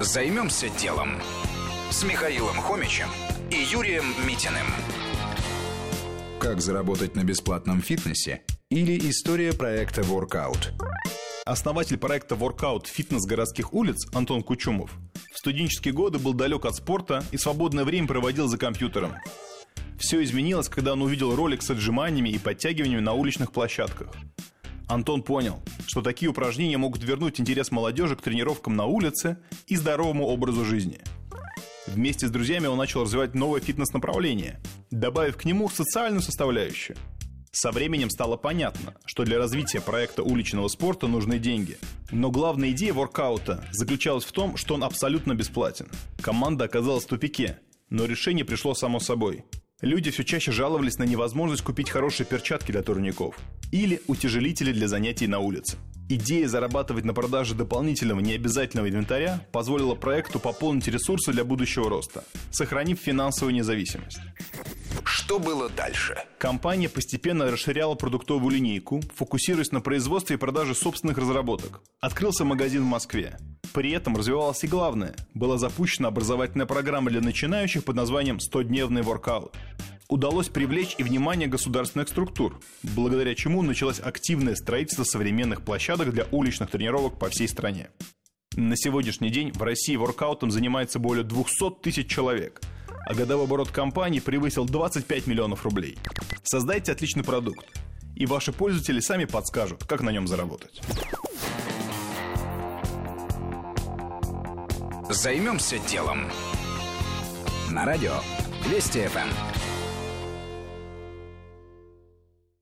Займемся делом с Михаилом Хомичем и Юрием Митиным. Как заработать на бесплатном фитнесе или история проекта Workout. Основатель проекта Workout «Фитнес городских улиц» Антон Кучумов в студенческие годы был далек от спорта и свободное время проводил за компьютером. Все изменилось, когда он увидел ролик с отжиманиями и подтягиваниями на уличных площадках. Антон понял, что такие упражнения могут вернуть интерес молодежи к тренировкам на улице и здоровому образу жизни. Вместе с друзьями он начал развивать новое фитнес-направление, добавив к нему социальную составляющую. Со временем стало понятно, что для развития проекта уличного спорта нужны деньги. Но главная идея воркаута заключалась в том, что он абсолютно бесплатен. Команда оказалась в тупике, но решение пришло само собой. Люди все чаще жаловались на невозможность купить хорошие перчатки для турников или утяжелители для занятий на улице. Идея зарабатывать на продаже дополнительного необязательного инвентаря позволила проекту пополнить ресурсы для будущего роста, сохранив финансовую независимость. Что было дальше? Компания постепенно расширяла продуктовую линейку, фокусируясь на производстве и продаже собственных разработок. Открылся магазин в Москве. При этом развивалось и главное. Была запущена образовательная программа для начинающих под названием «100-дневный воркаут». Удалось привлечь и внимание государственных структур, благодаря чему началось активное строительство современных площадок для уличных тренировок по всей стране. На сегодняшний день в России воркаутом занимается более 200 тысяч человек, а годовой оборот компании превысил 25 миллионов рублей. Создайте отличный продукт, и ваши пользователи сами подскажут, как на нем заработать. Займемся делом. На радио Вести ФМ.